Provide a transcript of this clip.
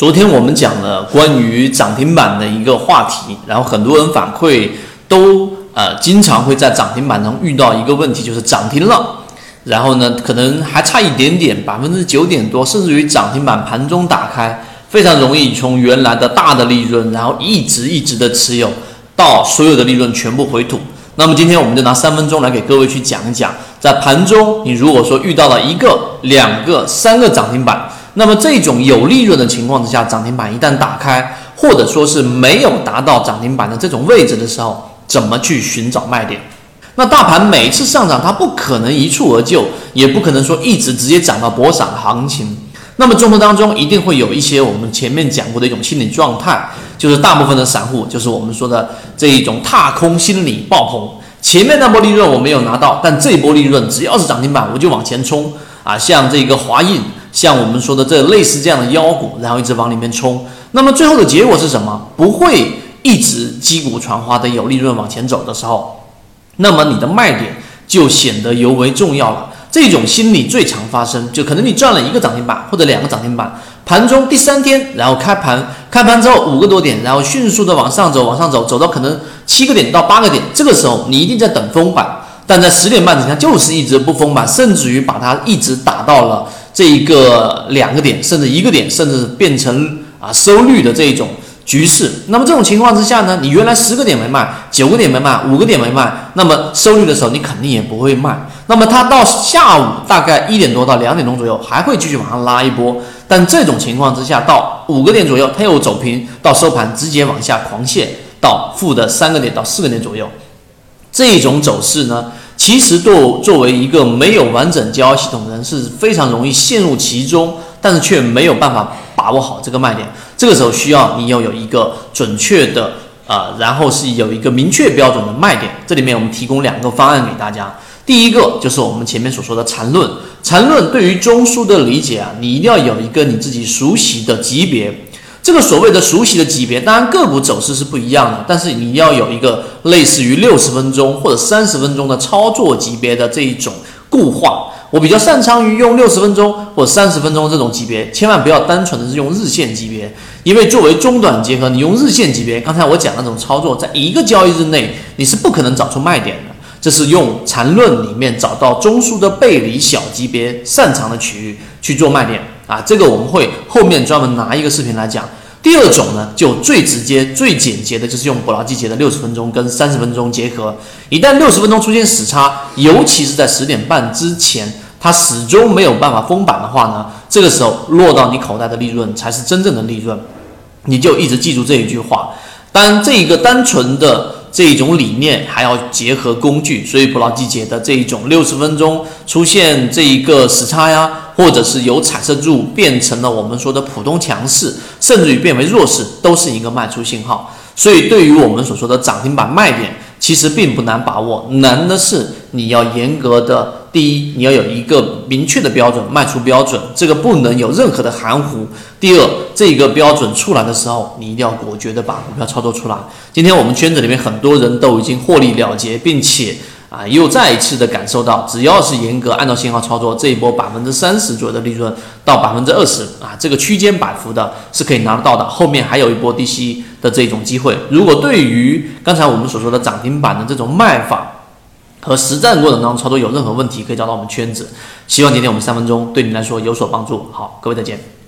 昨天我们讲了关于涨停板的一个话题，然后很多人反馈都呃经常会在涨停板中遇到一个问题，就是涨停了，然后呢可能还差一点点，百分之九点多，甚至于涨停板盘中打开，非常容易从原来的大的利润，然后一直一直的持有到所有的利润全部回吐。那么今天我们就拿三分钟来给各位去讲一讲，在盘中你如果说遇到了一个、两个、三个涨停板。那么这种有利润的情况之下，涨停板一旦打开，或者说是没有达到涨停板的这种位置的时候，怎么去寻找卖点？那大盘每次上涨，它不可能一蹴而就，也不可能说一直直接涨到博涨行情。那么中途当中一定会有一些我们前面讲过的一种心理状态，就是大部分的散户就是我们说的这一种踏空心理爆棚。前面那波利润我没有拿到，但这波利润只要是涨停板我就往前冲啊！像这个华印。像我们说的这类似这样的妖股，然后一直往里面冲，那么最后的结果是什么？不会一直击鼓传花的有利润往前走的时候，那么你的卖点就显得尤为重要了。这种心理最常发生，就可能你赚了一个涨停板或者两个涨停板，盘中第三天，然后开盘，开盘之后五个多点，然后迅速的往上走，往上走，走到可能七个点到八个点，这个时候你一定在等封板，但在十点半之前就是一直不封板，甚至于把它一直打到了。这一个两个点，甚至一个点，甚至变成啊收绿的这一种局势。那么这种情况之下呢，你原来十个点没卖，九个点没卖，五个点没卖，那么收绿的时候你肯定也不会卖。那么它到下午大概一点多到两点钟左右还会继续往上拉一波，但这种情况之下到五个点左右它又走平，到收盘直接往下狂泻到负的三个点到四个点左右，这种走势呢？其实作作为一个没有完整交易系统的人是非常容易陷入其中，但是却没有办法把握好这个卖点。这个时候需要你要有一个准确的啊，然后是有一个明确标准的卖点。这里面我们提供两个方案给大家。第一个就是我们前面所说的缠论，缠论对于中枢的理解啊，你一定要有一个你自己熟悉的级别。这个所谓的熟悉的级别，当然个股走势是不一样的，但是你要有一个类似于六十分钟或者三十分钟的操作级别的这一种固化。我比较擅长于用六十分钟或三十分钟这种级别，千万不要单纯的是用日线级别，因为作为中短结合，你用日线级别，刚才我讲那种操作，在一个交易日内你是不可能找出卖点的。这是用缠论里面找到中枢的背离小级别擅长的区域去做卖点。啊，这个我们会后面专门拿一个视频来讲。第二种呢，就最直接、最简洁的，就是用伯劳季节的六十分钟跟三十分钟结合。一旦六十分钟出现死叉，尤其是在十点半之前，它始终没有办法封板的话呢，这个时候落到你口袋的利润才是真正的利润。你就一直记住这一句话。当然，这一个单纯的。这一种理念还要结合工具，所以普拉季节的这一种六十分钟出现这一个时差呀，或者是由彩色柱变成了我们说的普通强势，甚至于变为弱势，都是一个卖出信号。所以对于我们所说的涨停板卖点。其实并不难把握，难的是你要严格的，第一，你要有一个明确的标准，卖出标准，这个不能有任何的含糊。第二，这个标准出来的时候，你一定要果决的把股票操作出来。今天我们圈子里面很多人都已经获利了结，并且。啊，又再一次的感受到，只要是严格按照信号操作，这一波百分之三十左右的利润到百分之二十啊，这个区间摆幅的是可以拿得到的。后面还有一波低吸的这种机会。如果对于刚才我们所说的涨停板的这种卖法和实战过程当中操作有任何问题，可以找到我们圈子。希望今天我们三分钟对你来说有所帮助。好，各位再见。